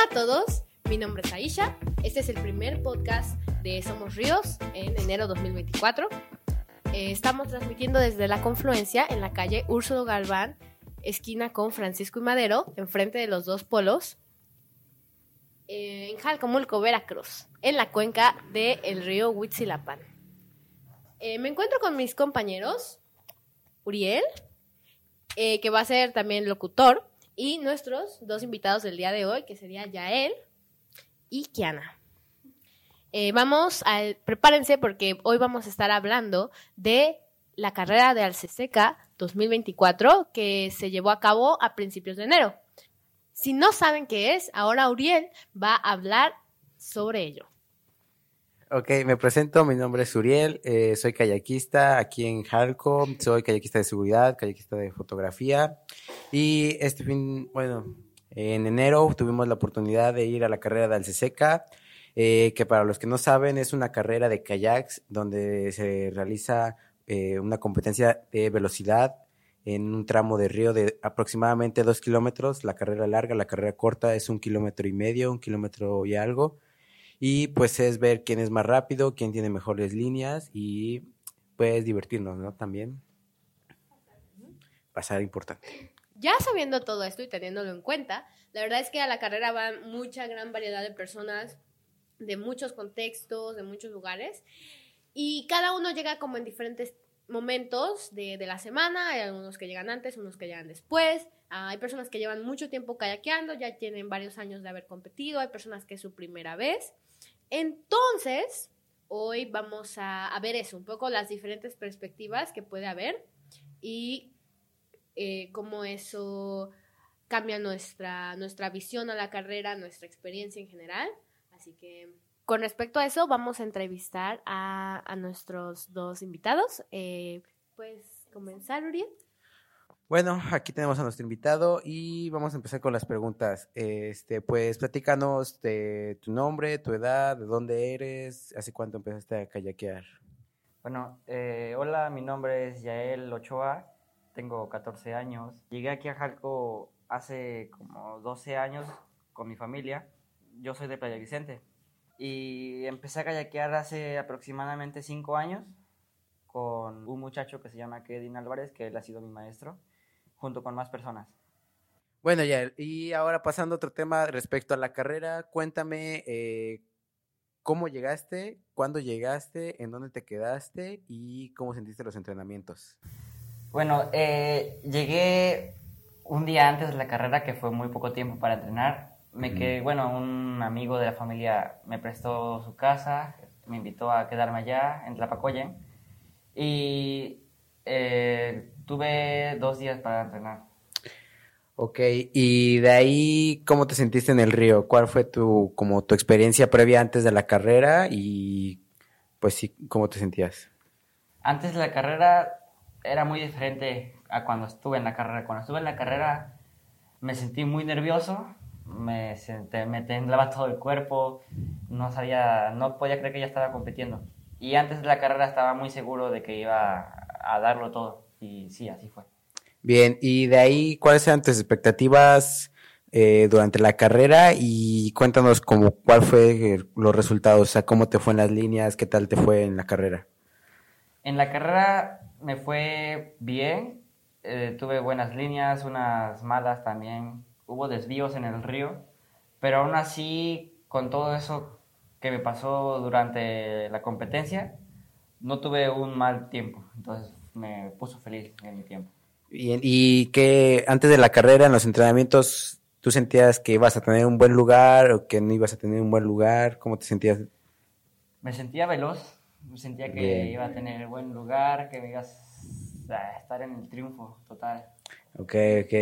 Hola a todos, mi nombre es Aisha. Este es el primer podcast de Somos Ríos en enero 2024. Eh, estamos transmitiendo desde la confluencia en la calle Úrsulo Galván, esquina con Francisco y Madero, enfrente de los dos polos, eh, en Jalcomulco, Veracruz, en la cuenca del río Huitzilapan. Eh, me encuentro con mis compañeros, Uriel, que va a ser también locutor, y nuestros dos invitados del día de hoy, que sería Yael y Kiana. Eh, vamos a, prepárense porque hoy vamos a estar hablando de la carrera de Alceseca 2024 que se llevó a cabo a principios de enero. Si no saben qué es, ahora Uriel va a hablar sobre ello. Ok, me presento, mi nombre es Uriel, eh, soy kayakista aquí en Jalco, soy kayakista de seguridad, kayakista de fotografía. Y este fin, bueno, en enero tuvimos la oportunidad de ir a la carrera de Alceseca, eh, que para los que no saben es una carrera de kayaks donde se realiza eh, una competencia de velocidad en un tramo de río de aproximadamente dos kilómetros, la carrera larga, la carrera corta es un kilómetro y medio, un kilómetro y algo y pues es ver quién es más rápido, quién tiene mejores líneas y pues divertirnos, ¿no? También pasar importante. Ya sabiendo todo esto y teniéndolo en cuenta, la verdad es que a la carrera van mucha gran variedad de personas de muchos contextos, de muchos lugares, y cada uno llega como en diferentes momentos de, de, la semana, hay algunos que llegan antes, unos que llegan después, hay personas que llevan mucho tiempo kayakeando, ya tienen varios años de haber competido, hay personas que es su primera vez, entonces, hoy vamos a, ver eso, un poco las diferentes perspectivas que puede haber y eh, cómo eso cambia nuestra, nuestra visión a la carrera, nuestra experiencia en general. Así que con respecto a eso, vamos a entrevistar a, nuestros dos invitados. Eh, ¿Puedes comenzar, Uriel? Bueno, aquí tenemos a nuestro invitado y vamos a empezar con las preguntas. Este, pues platícanos de tu nombre, tu edad, de dónde eres, hace cuánto empezaste a kayakear. Bueno, eh, hola, mi nombre es Yael Ochoa, tengo 14 años. Llegué aquí a Jalco hace como 12 años con mi familia. Yo soy de Playa Vicente y empecé a kayakear hace aproximadamente 5 años con un muchacho que se llama Kedin Álvarez, que él ha sido mi maestro junto con más personas. Bueno, ya, y ahora pasando a otro tema respecto a la carrera, cuéntame eh, cómo llegaste, cuándo llegaste, en dónde te quedaste y cómo sentiste los entrenamientos. Bueno, eh, llegué un día antes de la carrera, que fue muy poco tiempo para entrenar. Me quedé, bueno, un amigo de la familia me prestó su casa, me invitó a quedarme allá en Tlapacoyen y eh, tuve dos días para entrenar. Ok, y de ahí, ¿cómo te sentiste en el río? ¿Cuál fue tu, como tu experiencia previa antes de la carrera y pues sí, cómo te sentías? Antes de la carrera era muy diferente a cuando estuve en la carrera. Cuando estuve en la carrera me sentí muy nervioso, me, senté, me temblaba todo el cuerpo, no sabía, no podía creer que ya estaba compitiendo. Y antes de la carrera estaba muy seguro de que iba a darlo todo. Y sí, así fue. Bien, y de ahí, ¿cuáles eran tus expectativas eh, durante la carrera? Y cuéntanos como cuál fue los resultados, o sea, cómo te fue en las líneas, qué tal te fue en la carrera. En la carrera me fue bien, eh, tuve buenas líneas, unas malas también, hubo desvíos en el río, pero aún así, con todo eso que me pasó durante la competencia, no tuve un mal tiempo, entonces me puso feliz en mi tiempo. Bien, y que antes de la carrera, en los entrenamientos, ¿tú sentías que ibas a tener un buen lugar o que no ibas a tener un buen lugar? ¿Cómo te sentías? Me sentía veloz, me sentía que iba a tener buen lugar, que me ibas a estar en el triunfo total. Ok, ok.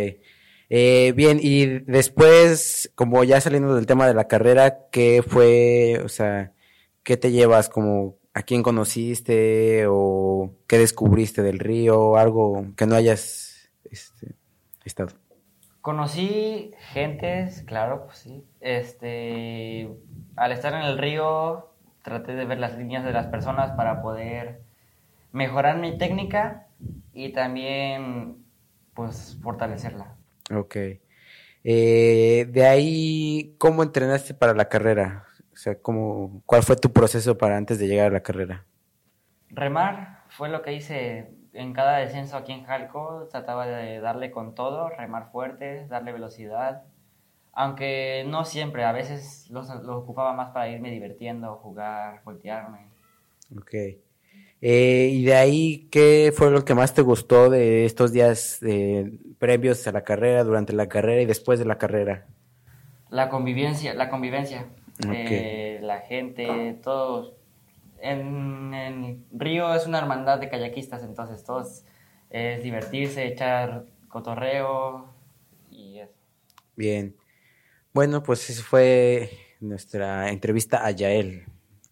Eh, bien, y después, como ya saliendo del tema de la carrera, ¿qué fue, o sea, qué te llevas como a quién conociste o qué descubriste del río, algo que no hayas este, estado. Conocí gentes, claro, pues sí. Este, al estar en el río, traté de ver las líneas de las personas para poder mejorar mi técnica y también, pues, fortalecerla. Ok. Eh, de ahí, ¿cómo entrenaste para la carrera? O sea, ¿cómo, ¿cuál fue tu proceso para antes de llegar a la carrera? Remar fue lo que hice en cada descenso aquí en Jalco. Trataba de darle con todo, remar fuerte, darle velocidad. Aunque no siempre, a veces los, los ocupaba más para irme divirtiendo, jugar, voltearme. Ok. Eh, y de ahí, ¿qué fue lo que más te gustó de estos días eh, previos a la carrera, durante la carrera y después de la carrera? La convivencia, la convivencia. Eh, la gente, todos. En, en Río es una hermandad de kayakistas, entonces todos es divertirse, echar cotorreo y eso. Bien. Bueno, pues eso fue nuestra entrevista a Yael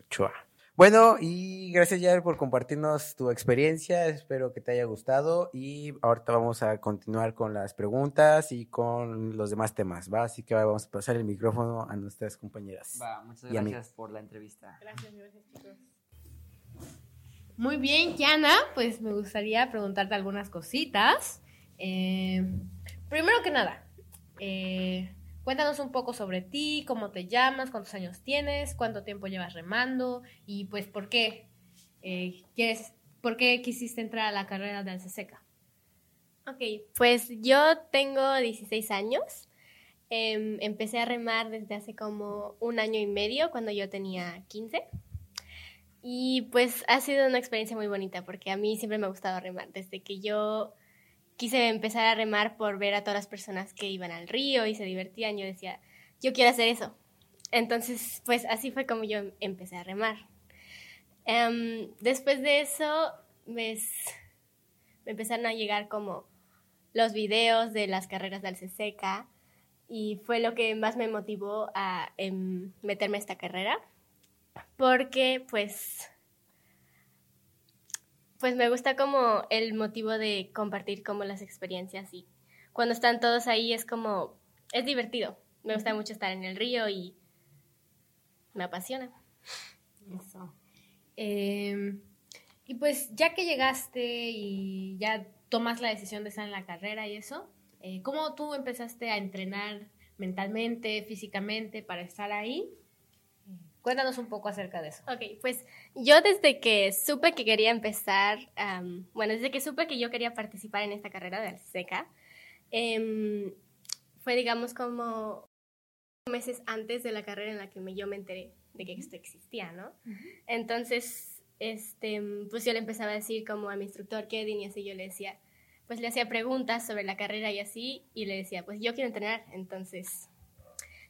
Ochoa. Bueno, y gracias Yael por compartirnos tu experiencia. Espero que te haya gustado y ahorita vamos a continuar con las preguntas y con los demás temas, ¿va? Así que ahora vamos a pasar el micrófono a nuestras compañeras. Va, muchas Y a mí. gracias por la entrevista. Gracias, gracias chicos. Muy bien, Kiana, pues me gustaría preguntarte algunas cositas. Eh, primero que nada, eh, cuéntanos un poco sobre ti, cómo te llamas, cuántos años tienes, cuánto tiempo llevas remando y pues por qué eh, quieres, por qué quisiste entrar a la carrera de Alceseca. Ok, pues yo tengo 16 años. Em, empecé a remar desde hace como un año y medio, cuando yo tenía 15. Y pues ha sido una experiencia muy bonita, porque a mí siempre me ha gustado remar. Desde que yo quise empezar a remar por ver a todas las personas que iban al río y se divertían, yo decía, yo quiero hacer eso. Entonces, pues así fue como yo empecé a remar. Em, después de eso, pues, me empezaron a llegar como los videos de las carreras de Alceseca y fue lo que más me motivó a em, meterme a esta carrera porque pues pues me gusta como el motivo de compartir como las experiencias y cuando están todos ahí es como es divertido me gusta mucho estar en el río y me apasiona Eso. Eh, y pues ya que llegaste y ya tomas la decisión de estar en la carrera y eso, eh, ¿cómo tú empezaste a entrenar mentalmente, físicamente para estar ahí? Cuéntanos un poco acerca de eso. Ok, pues yo desde que supe que quería empezar, bueno, desde que supe que yo quería participar en esta carrera de Alceca, em, fue digamos como meses antes de la carrera en la que me- yo me enteré de que esto existía, ¿no? Entonces, este, pues yo le empezaba a decir como a mi instructor Kevin y así yo le decía, pues le hacía preguntas sobre la carrera y así, y le decía, pues yo quiero entrenar, entonces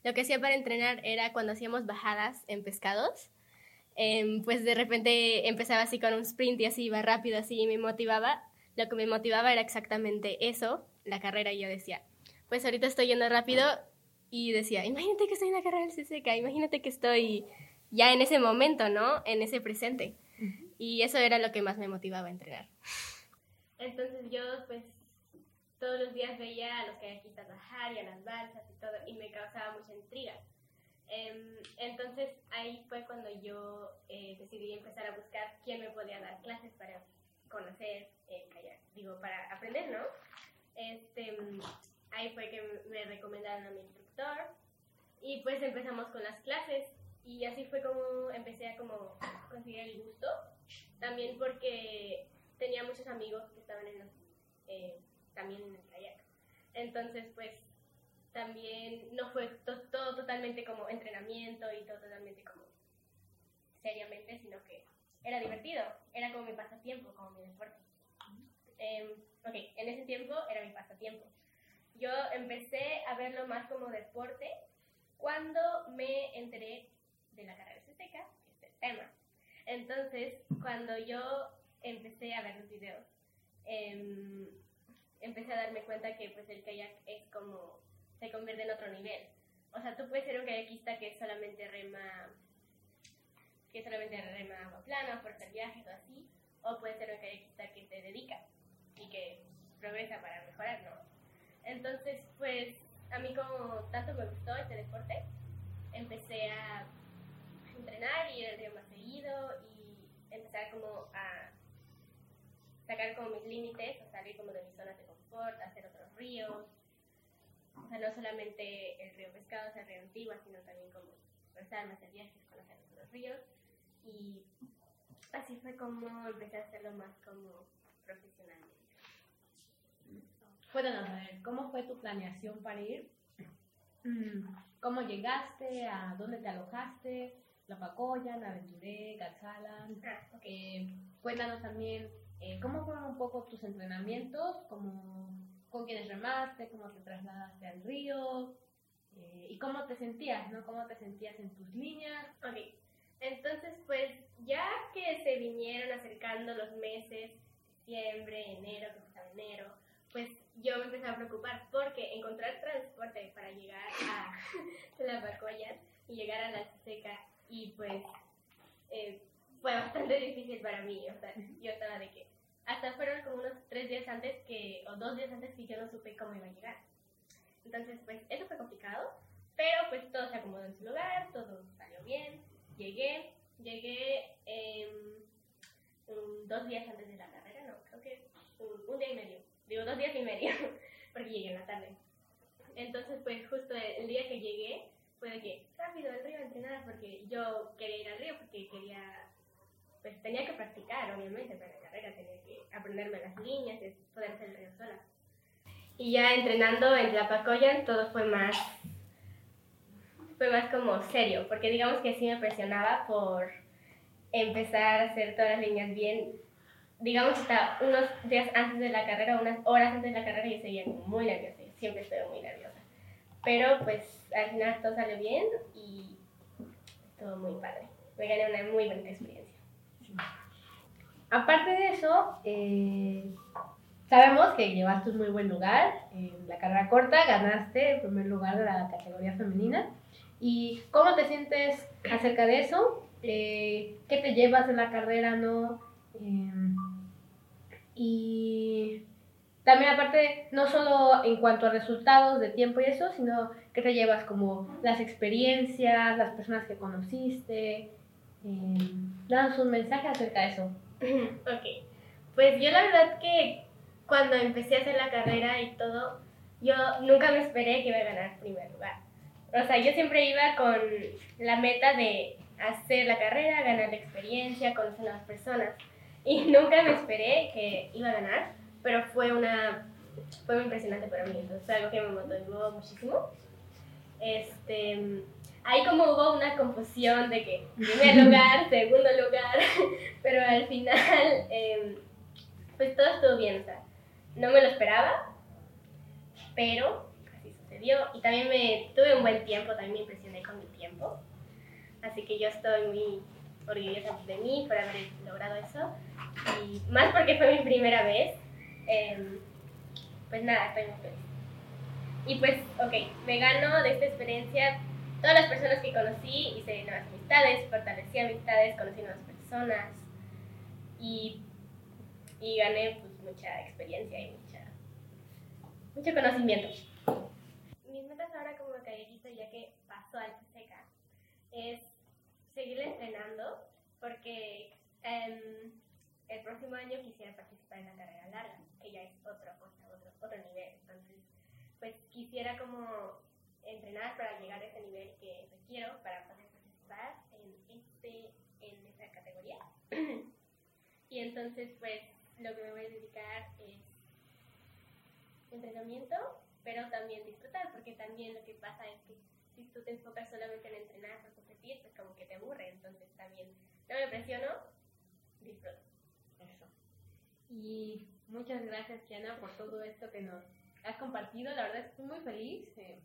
lo que hacía para entrenar era cuando hacíamos bajadas en pescados, em, pues de repente empezaba así con un sprint y así iba rápido así y me motivaba. Lo que me motivaba era exactamente eso, la carrera y yo decía, pues ahorita estoy yendo rápido y decía, imagínate que estoy en la carrera del CCK, imagínate que estoy ya en ese momento, ¿no? En ese presente. Y eso era lo que más me motivaba a entrenar. Entonces yo pues todos los días veía a los kayakistas bajar y a las balsas y todo, y me causaba mucha intriga. Em, entonces ahí fue cuando yo eh, decidí empezar a buscar quién me podía dar clases para conocer kayak, digo, para aprender, ¿no? Este, ahí fue que me recomendaron a mi instructor y pues empezamos con las clases y así fue como empecé a como conseguir el gusto, también porque tenía muchos amigos que estaban en los, eh, también en el kayak. Entonces, pues también no fue to- todo totalmente como entrenamiento y todo totalmente como seriamente, sino que era divertido, era como mi pasatiempo, como mi deporte. Em, ok, en ese tiempo era mi pasatiempo. Yo empecé a verlo más como deporte cuando me enteré de la carrera CCK, que es el tema. Entonces, cuando yo empecé a ver los videos, em, empecé a darme cuenta que pues el kayak es como, se convierte en otro nivel. O sea, tú puedes ser un kayakista que solamente rema, que solamente rema agua plana, hacer viajes o así, o puedes ser un kayakista que se dedica y que progresa para mejorar, ¿no? Entonces, pues, a mí como tanto me gustó este deporte, empecé a entrenar y ir al río más seguido y empezar como a sacar como mis límites, a salir como de mis zonas de confort, hacer otros ríos. O sea, no solamente el río Pescado, el río Antigua, sino también como estar más de viajes, conocer otros ríos. Y así fue como empecé a hacerlo más como profesionalmente. Cuéntanos, a ver, ¿cómo fue tu planeación para ir? Mm, ¿Cómo llegaste? ¿A dónde te alojaste? La Pacoya, La Aventuré, Gatzalan. Ah, Eh, cuéntanos también eh, cómo fueron un poco tus entrenamientos, cómo, con quiénes remaste, cómo te trasladaste al río eh, y cómo te sentías, ¿no? Cómo te sentías en tus líneas. Ok, entonces pues ya que se vinieron acercando los meses, diciembre, enero, que empezaba enero, pues yo me empecé a preocupar porque encontrar transporte para llegar a la Bacoya y llegar a la Seca y pues eh, fue bastante difícil para mí, o sea, yo estaba de que hasta fueron como unos tres días antes que, o dos días antes que yo no supe cómo iba a llegar. Entonces pues eso fue complicado, pero pues todo se acomodó en su lugar, todo salió bien, llegué, llegué em, un- dos días antes de la carrera, no, creo que un, un día y medio, digo dos días y medio, porque llegué en la tarde. Entonces, pues justo el día que llegué, fue de que rápido al río a entrenar, porque yo quería ir al río, porque quería, pues tenía que practicar, obviamente, para la carrera, tenía que aprenderme las líneas, y poder hacer el río sola. Y ya entrenando en Tlapacoyan, todo fue más fue más como serio, porque digamos que sí me presionaba por empezar a hacer todas las líneas bien. Digamos hasta unos días antes de la carrera, unas horas antes de la carrera, yo seguía muy nerviosa, siempre estoy muy nerviosa. Pero pues al final todo salió bien y estuvo muy padre. Me gané una muy bonita experiencia. Aparte de eso, eh, sabemos que llevaste un muy buen lugar en la carrera corta, ganaste el primer lugar de la categoría femenina. ¿Y cómo te sientes acerca de eso? Eh, ¿Qué te llevas en la carrera, no? Eh, y también aparte, no solo en cuanto a resultados de tiempo y eso, sino que te llevas como las experiencias, las personas que conociste. Eh, danos un mensaje acerca de eso. ok, pues yo la verdad que cuando empecé a hacer la carrera y todo, yo nunca me esperé que iba a ganar primer lugar. O sea, yo siempre iba con la meta de hacer la carrera, ganar la experiencia, conocer nuevas personas. Y nunca me esperé que iba a ganar, pero fue una fue muy impresionante para mí, entonces fue algo que me motivó muchísimo. Este, ahí como hubo una confusión de que primer lugar, segundo lugar, pero al final em, pues todo estuvo bien, o sea, no me lo esperaba, pero así sucedió. Y también me tuve un buen tiempo, también me impresioné con mi tiempo, así que yo estoy muy orgullosa de mí por haber logrado eso. Y más porque fue mi primera vez, em, pues nada, estoy muy feliz. Y pues, ok, me gano de esta experiencia todas las personas que conocí, hice nuevas amistades, fortalecí amistades, conocí nuevas personas y, y gané pues mucha experiencia y mucha, mucho conocimiento. Mis metas ahora como kayakista, ya que pasó al seca, es seguir entrenando porque em, el próximo año quisiera participar en la carrera larga, que ya es otro, otro, otro, otro nivel. Entonces, pues quisiera como entrenar para llegar a ese nivel que requiero para poder participar en, este, en esta categoría. y entonces, pues lo que me voy a dedicar es entrenamiento, pero también disfrutar, porque también lo que pasa es que si tú te enfocas solamente en entrenar para competir, pues como que te aburre, entonces también no me presiono, disfruto. Eso. Y muchas gracias, Kiana, por todo esto que nos has compartido. La verdad estoy muy feliz. eh,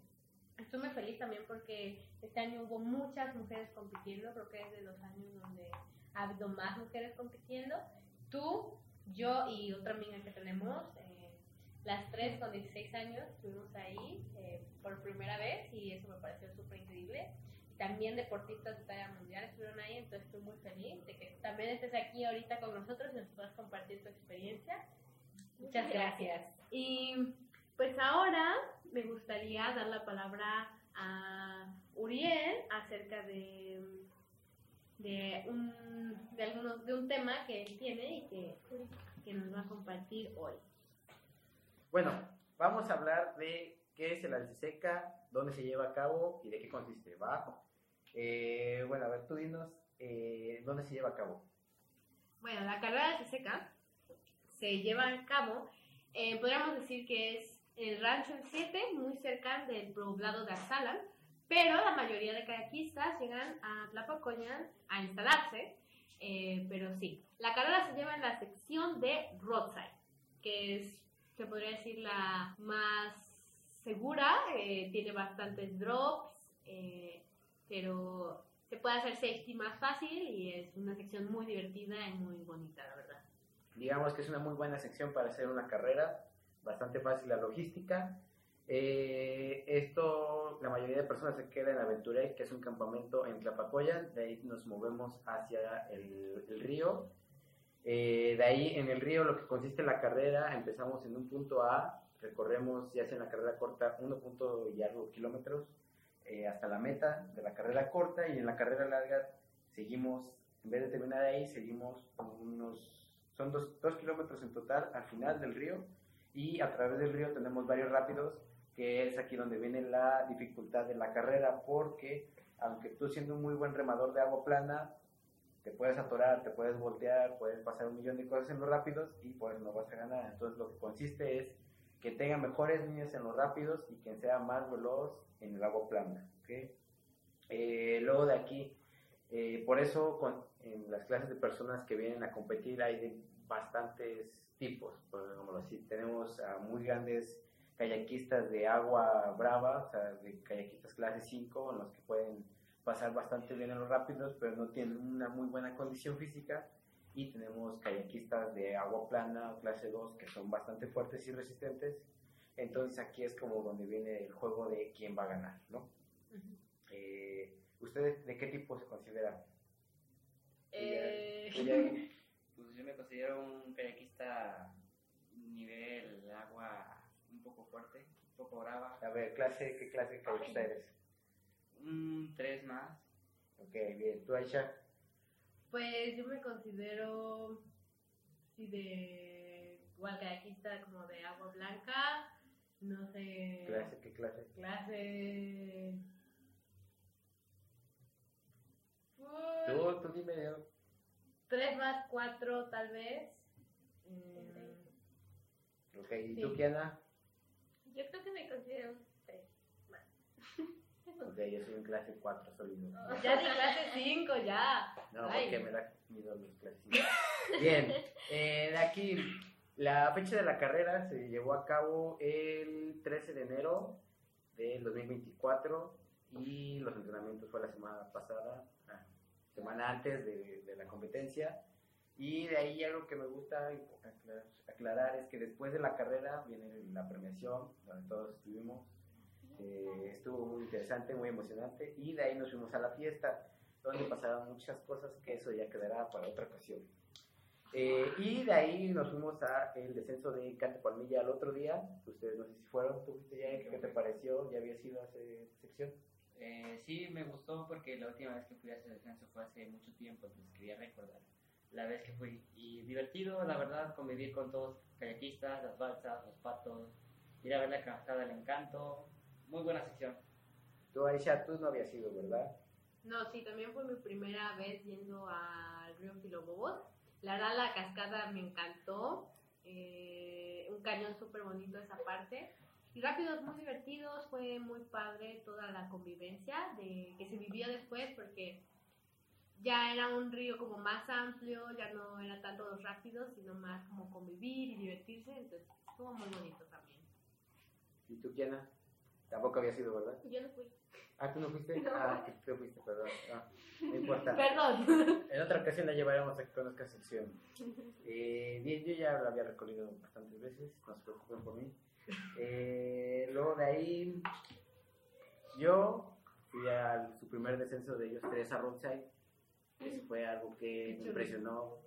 estoy muy feliz también porque este año hubo muchas mujeres compitiendo. Creo que es de los años donde ha habido más mujeres compitiendo. Tú, yo y otra amiga que tenemos, eh, las tres con 16 años, estuvimos ahí eh, por primera vez y eso me pareció súper increíble. También deportistas de talla mundial estuvieron ahí, entonces estoy muy feliz de que también estés aquí ahorita con nosotros y nos puedas compartir tu experiencia. Muchas gracias. Y pues ahora me gustaría dar la palabra a Uriel acerca de, de, un, de, algunos, de un tema que él tiene y que, que nos va a compartir hoy. Bueno, vamos a hablar de ¿qué es el Alciseca? ¿Dónde se lleva a cabo y de qué consiste? ¿Va? Eh, bueno, a ver, tú dinos, eh, ¿dónde se lleva a cabo? Bueno, la carrera de seca se lleva a cabo, eh, podríamos decir que es el rancho El 7, muy cerca del poblado de Arsalan, pero la mayoría de kayakistas llegan a Tlapacoyan a instalarse, eh, pero sí, la carrera se lleva en la sección de roadside, que es, se podría decir, la más segura, eh, tiene bastantes drops, eh, pero se puede hacer safety más fácil y es una sección muy divertida y muy bonita, la verdad. Digamos que es una muy buena sección para hacer una carrera, bastante fácil la logística. Eh, esto, la mayoría de personas se queda en Aventuré, que es un campamento en Tlapacoyan, de ahí nos movemos hacia el, el río. Eh, de ahí en el río lo que consiste la carrera, empezamos en un punto A, recorremos ya sea en la carrera corta 1. y algo kilómetros eh, hasta la meta de la carrera corta y en la carrera larga seguimos, en vez de terminar ahí, seguimos unos, son dos, dos kilómetros en total al final del río y a través del río tenemos varios rápidos que es aquí donde viene la dificultad de la carrera porque aunque tú siendo un muy buen remador de agua plana te puedes atorar, te puedes voltear, puedes pasar un millón de cosas en los rápidos y pues no vas a ganar. Entonces lo que consiste es que tenga mejores líneas en los rápidos y que sea más veloz en el agua plana. ¿okay? Eh, luego de aquí, eh, por eso con, en las clases de personas que vienen a competir hay bastantes tipos, por ejemplo, así tenemos a muy grandes kayakistas de agua brava, o sea, de kayakistas clase 5, en los que pueden pasar bastante bien en los rápidos, pero no tienen una muy buena condición física y tenemos kayakistas de agua plana clase 2 que son bastante fuertes y resistentes. Entonces aquí es como donde viene el juego de quién va a ganar, ¿no? eh, ¿Ustedes de qué tipo se consideran? Eh, Ella- Pues yo me considero un kayakista nivel agua un poco fuerte, un poco brava. A ver, clase, ¿qué clase de kayakista eres? Un 3 más. Ok, bien. ¿Tú, Aisha? Pues yo me considero, sí, de igual kayakista como de agua blanca, no sé, ¿Clase, qué clase? clase... Tú, Pues, tú dime, yo. Tres más cuatro tal vez. Mm, Ok, ¿y Sí. tú, Kiana? Yo creo que me considero un 3 más. Ok, yo soy un clase 4 sólido. ya di clase cinco, ya. No, Ay. porque me da miedo los clases. Bien, eh, de aquí, la fecha de la carrera se llevó a cabo el 13 de enero del 2024 y los entrenamientos fue la semana pasada, semana antes de, de la competencia. Y de ahí algo que me gusta aclarar, aclarar es que después de la carrera viene la premiación, donde todos estuvimos. Eh, estuvo muy interesante, muy emocionante. Y de ahí nos fuimos a la fiesta, donde pasaron muchas cosas que eso ya quedará para otra ocasión. Eh, y de ahí nos fuimos a el descenso de Cante Palmilla al otro día. Ustedes no sé si fueron, ¿tú fuiste ya? ¿Qué te pareció? ¿Ya habías ido a esa sección? Eh, sí, me gustó porque la última vez que fui a ese descanso fue hace mucho tiempo, entonces quería recordar la vez que fui. Y divertido, la verdad, convivir con todos los kayakistas, las balsas, los patos, ir a ver la cascada del encanto. Muy buena sección. Tú, Aisha, tú no habías ido, ¿verdad? No, sí, también fue mi primera vez yendo al río Filobobos. La verdad, la cascada me encantó. Eh, un cañón súper bonito esa parte. Y rápidos muy divertidos, fue muy padre toda la convivencia de que se vivió después porque ya era un río como más amplio, ya no era tanto los rápidos, sino más como convivir y divertirse, entonces estuvo muy bonito también. ¿Y tú, Kiana? Tampoco habías ido, ¿verdad? Yo no fui. Ah, ¿tú no fuiste? No. Ah, que tú fuiste, perdón. Ah, no importa. Perdón. En otra ocasión la llevaremos a que conozca sección. Eh, bien, yo ya la había recorrido bastantes veces, no se preocupen por mí. Eh, luego de ahí, yo fui a su primer descenso de ellos tres a Roadside. Eso fue algo que me impresionó,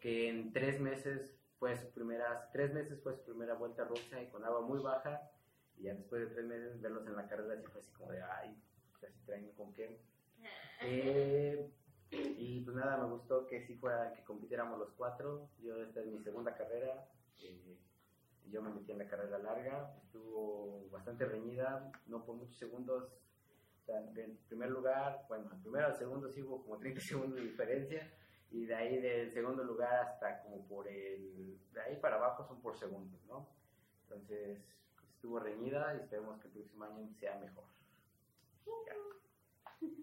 que en tres meses fue su primera, tres meses fue su primera vuelta a Roadside con agua muy baja. Y ya después de tres meses verlos en la carrera así fue así como de, ay, casi traen con qué. Eh, y pues nada, me gustó que sí fuera que compitiéramos los cuatro. Yo esta es mi segunda carrera. eh, yo me metí en la carrera larga, estuvo bastante reñida, no por muchos segundos. O sea, del primer lugar, bueno, al primero al segundo sí hubo como 30 segundos de diferencia y de ahí del segundo lugar hasta como por el, de ahí para abajo son por segundos, ¿no? Entonces, estuvo reñida y esperemos que el próximo año sea mejor. Ya.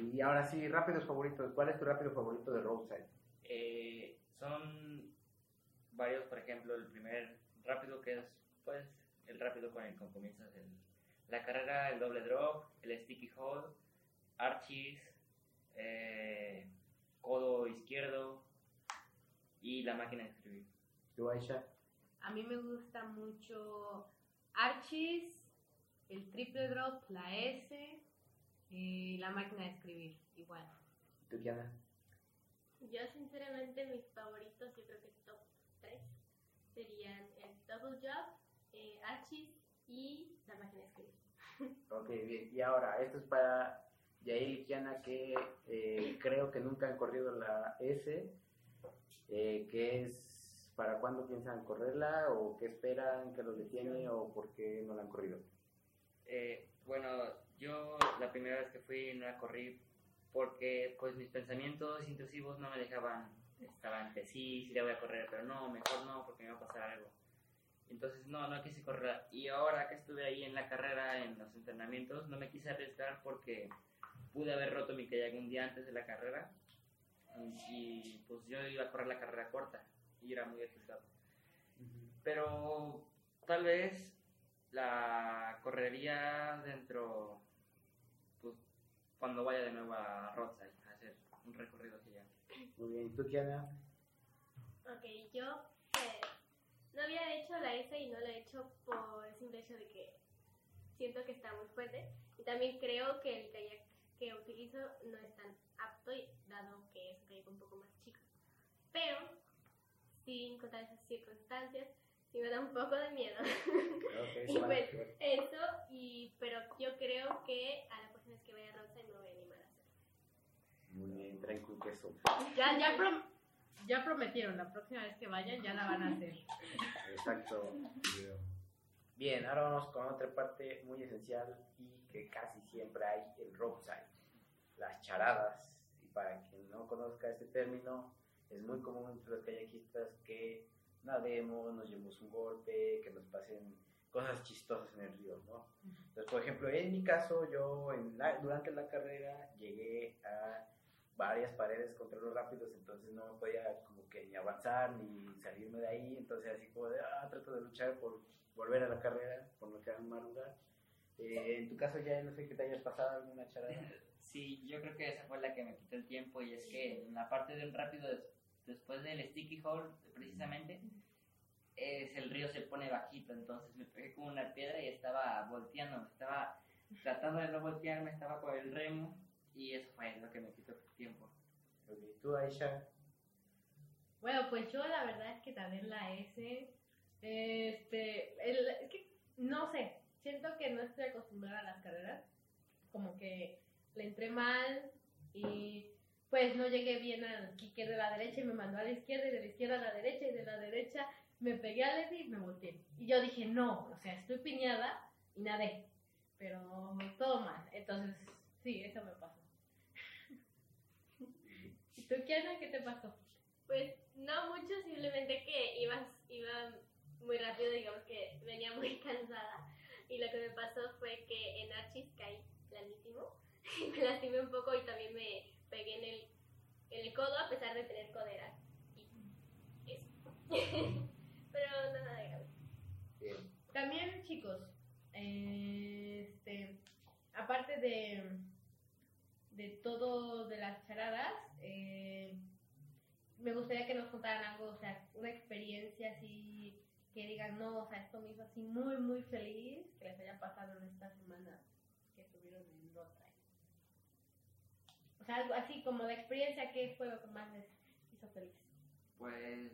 Y ahora sí, rápidos favoritos. ¿Cuál es tu rápido favorito de Roadside? Eh, son varios, por ejemplo, el primer rápido que es pues el rápido con el que comienzas el- la carrera, el doble drop, el sticky hold, archis, eh, codo izquierdo y la máquina de escribir. ¿Tú, Aisha? A mí me gusta mucho Archis, el triple drop, la S y la máquina de escribir, igual. ¿Tú, Kiana? Yo sinceramente mis favoritos, yo creo que top 3 serían el Double Jump, eh, Archis y la máquina de escribir. Ok, bien. Y ahora, esto es para Yael y Kiana que eh, creo que nunca han corrido la S. Eh, ¿Qué es? ¿Para cuándo piensan correrla? ¿O qué esperan? ¿Qué los detiene? ¿O por qué no la han corrido? Eh, bueno, yo la primera vez que fui no la corrí porque pues mis pensamientos intrusivos no me dejaban, estaban que sí, sí la voy a correr, pero no, mejor no porque me va a pasar algo. Entonces no, no quise correr. Y ahora que estuve ahí en la carrera, en los entrenamientos, no me quise arriesgar porque pude haber roto mi kayak un día antes de la carrera y pues yo iba a correr la carrera corta y era muy arriesgado. Pero tal vez la correría dentro, pues cuando vaya de nuevo a Rodside a hacer un recorrido. Muy bien. ¿Y tú, Kiana? Ok, yo eh, no había hecho la S y no la he hecho por el simple hecho de que siento que está muy fuerte y también creo que el kayak que utilizo no es tan apto dado que es un kayak un poco más chico. Pero, sin contar esas circunstancias, sí me da un poco de miedo. Ok, y activar. eso, y, pero yo creo que a la próxima vez que vaya a Rosa me voy a animar a hacerlo. Muy bien, traen con queso. Ya, ya, prom- ya prometieron, la próxima vez que vayan ya la van a hacer. Exacto. Bien, ahora vamos con otra parte muy esencial y que casi siempre hay, el roadside, las charadas. Y para quien no conozca este término, es muy común entre los kayakistas que nademos, nos llevemos un golpe, que nos pasen cosas chistosas en el río, ¿no? Entonces, por ejemplo, en mi caso, yo en la- durante la carrera llegué a varias paredes contra los rápidos, entonces no me podía como que ni avanzar ni salirme de ahí, entonces así como de, ah, trato de luchar por volver a la carrera, por no quedar en mal lugar. Eh, en tu caso ya no sé que te hayas pasado alguna charada. Sí, yo creo que esa fue la que me quitó el tiempo y es que en la parte del rápido, des- después del sticky hold, precisamente, es el río se pone bajito, entonces me pegué con una piedra y estaba volteando, estaba tratando de no voltearme, estaba con el remo y eso fue lo que me quitó el tiempo. Ok, Tú, Aisha, Bueno, pues yo la verdad es que también la S, este, el- es que no sé, siento que no estoy acostumbrada a las carreras, como que le entré mal y pues no llegué bien al kicker de la derecha y me mandó a la izquierda y de la izquierda a la derecha y de la derecha me pegué a Leslie y me volteé. Y yo dije, no, o sea, estoy piñada y nadé, pero todo mal, entonces sí, eso me pasó. ¿Y tú, Kiana, qué te pasó? Pues no mucho, simplemente que ibas, iba muy rápido, digamos que venía muy cansada. Y lo que me pasó fue que en Archis caí planísimo. Y me lastimé un poco y también me pegué en el, en el codo a pesar de tener codera. Y eso. Pero nada de grave. bien. También, chicos, este, aparte de, de todo de las charadas, eh, me gustaría que nos contaran algo, o sea, una experiencia así que digan, no, o sea, esto me hizo así muy, muy feliz, que les haya pasado en esta semana que estuvieron en Roadside. O sea, algo así como de experiencia, ¿qué fue lo que más les hizo feliz? Pues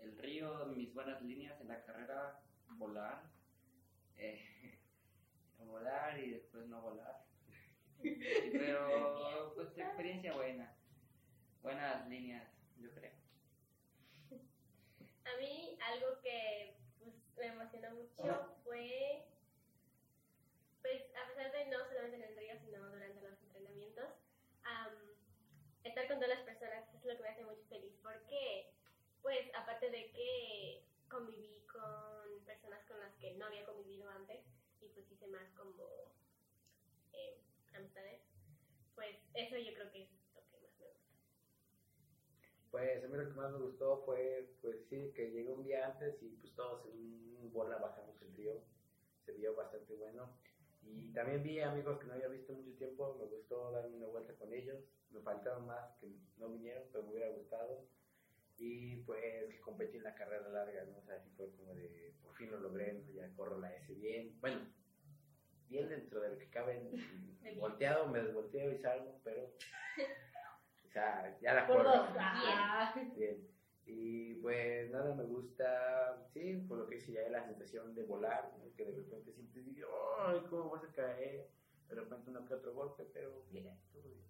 el río, mis buenas líneas en la carrera, volar, eh, volar y después no volar. Pero pues experiencia buena, buenas líneas, yo creo. A mí algo que pues, me emocionó mucho fue, pues a pesar de no solamente en el río, sino durante los entrenamientos, um, estar con todas las personas es lo que me hace mucho feliz, porque pues aparte de que conviví con personas con las que no había convivido antes y pues hice más como eh, amistades, pues eso yo creo que es pues a mí lo que más me gustó fue, pues sí, que llegué un día antes y pues todos en un bola bajamos el río. Se vio bastante bueno. Y también vi amigos que no había visto mucho tiempo, me gustó darme una vuelta con ellos. Me faltaron más que no vinieron, pero me hubiera gustado. Y pues competí en la carrera larga, ¿no? O sea, así fue como de, por fin lo logré, ¿no? ya corro la S bien. Bueno, bien dentro de lo que cabe, volteado, me desvolteo y salgo, pero... O sea, ya la Por dos. Ah. Bien. Y pues nada, me gusta, sí, por lo que dice ya la sensación de volar, ¿no? que de repente sientes, ¡ay, cómo vas a caer! De repente uno que otro golpe, pero bien, todo bien.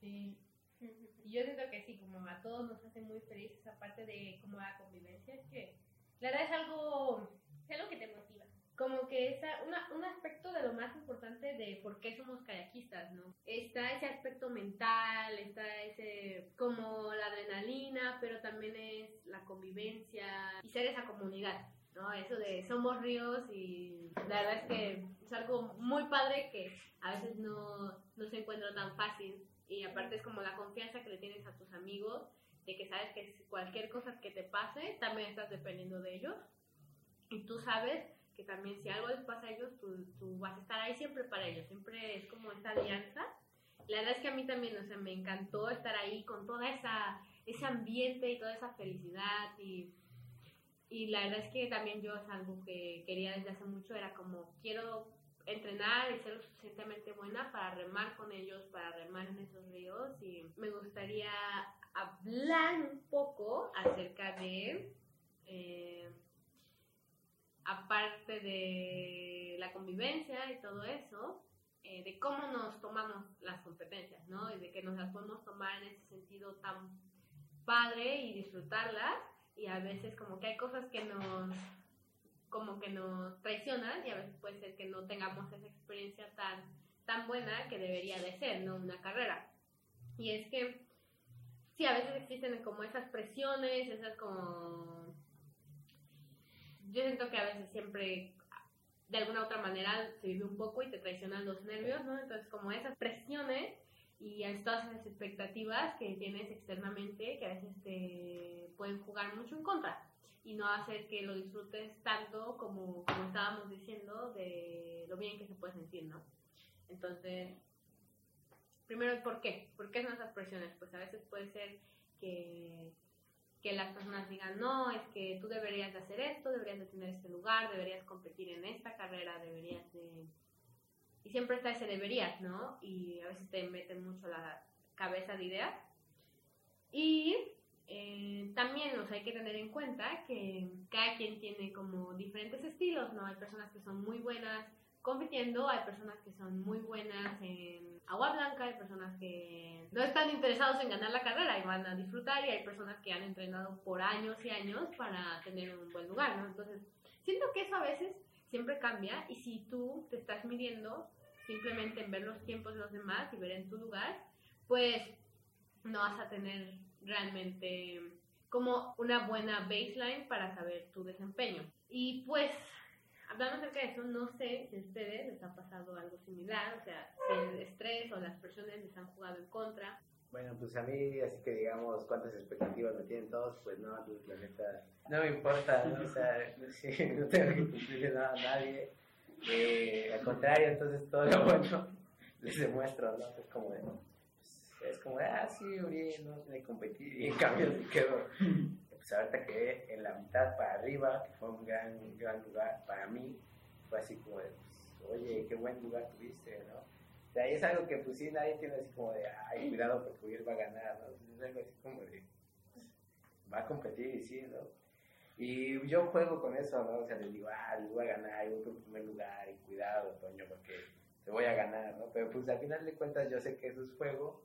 Sí. Y yo siento que sí, como a todos nos hace muy feliz esa parte de como la convivencia, es que la verdad es algo, Es algo que te motiva. Como que es un aspecto de lo más importante de por qué somos kayakistas, ¿no? Está ese aspecto mental, está ese como la adrenalina, pero también es la convivencia y ser esa comunidad, ¿no? Eso de somos ríos y la verdad es que es algo muy padre que a veces no, no se encuentra tan fácil y aparte es como la confianza que le tienes a tus amigos de que sabes que cualquier cosa que te pase también estás dependiendo de ellos y tú sabes que también si algo les pasa a ellos, tú, tú vas a estar ahí siempre para ellos, siempre es como esta alianza. La verdad es que a mí también, o sea, me encantó estar ahí con toda esa, ese ambiente y toda esa felicidad y, y la verdad es que también yo es algo que quería desde hace mucho, era como quiero entrenar y ser lo suficientemente buena para remar con ellos, para remar en esos ríos y me gustaría hablar un poco acerca de... eh, aparte de la convivencia y todo eso, eh, de cómo nos tomamos las competencias, ¿no? Y de que nos las podemos tomar en ese sentido tan padre y disfrutarlas. Y a veces como que hay cosas que nos como que nos traicionan y a veces puede ser que no tengamos esa experiencia tan, tan buena que debería de ser, ¿no? Una carrera. Y es que sí, a veces existen como esas presiones, esas como yo siento que a veces siempre de alguna u otra manera se vive un poco y te traicionan los nervios, ¿no? Entonces como esas presiones y todas esas expectativas que tienes externamente que a veces te pueden jugar mucho en contra y no hacer que lo disfrutes tanto como, como estábamos diciendo de lo bien que se puede sentir, ¿no? Entonces, primero, ¿por qué? ¿Por qué son esas presiones? Pues a veces puede ser que que las personas digan, no, es que tú deberías de hacer esto, deberías de tener este lugar, deberías competir en esta carrera, deberías de... Y siempre está ese deberías, ¿no? Y a veces te meten mucho la cabeza de ideas. Y eh, también, o sea, hay que tener en cuenta que cada quien tiene como diferentes estilos, ¿no? Hay personas que son muy buenas compitiendo, hay personas que son muy buenas en agua blanca, hay personas que no están interesados en ganar la carrera y van a disfrutar y hay personas que han entrenado por años y años para tener un buen lugar, ¿no? Entonces, siento que eso a veces siempre cambia y si tú te estás midiendo simplemente en ver los tiempos de los demás y ver en tu lugar, pues no vas a tener realmente como una buena baseline para saber tu desempeño. Y pues hablando acerca de eso, no sé si a ustedes les ha pasado algo similar, o sea, el estrés o las presiones les han jugado en contra. Bueno, pues a mí, así que digamos cuántas expectativas me tienen todos, pues no, pues, la neta, no me importa, ¿no? o sea, sí, no tengo que cumplirle nada a nadie. Eh, al contrario, entonces todo lo bueno les demuestro, ¿no? Es como de, pues, es como de, ah, sí, Uriel, no sé competir, y en cambio sí quedo, pues ahorita quedé en la mitad para arriba, que fue un gran, gran lugar para mí, fue así como de, pues, oye, qué buen lugar tuviste, ¿no? O sea, es algo que pues sí nadie tiene así como de, ay, cuidado porque Uriel va a ganar, ¿no? Es algo así como de, pues, va a competir y sí, ¿no? Y yo juego con eso, ¿no? O sea, les digo, ah, voy a ganar, voy por primer lugar y cuidado, Toño, porque te voy a ganar, ¿no? Pero pues al final de cuentas yo sé que eso es juego.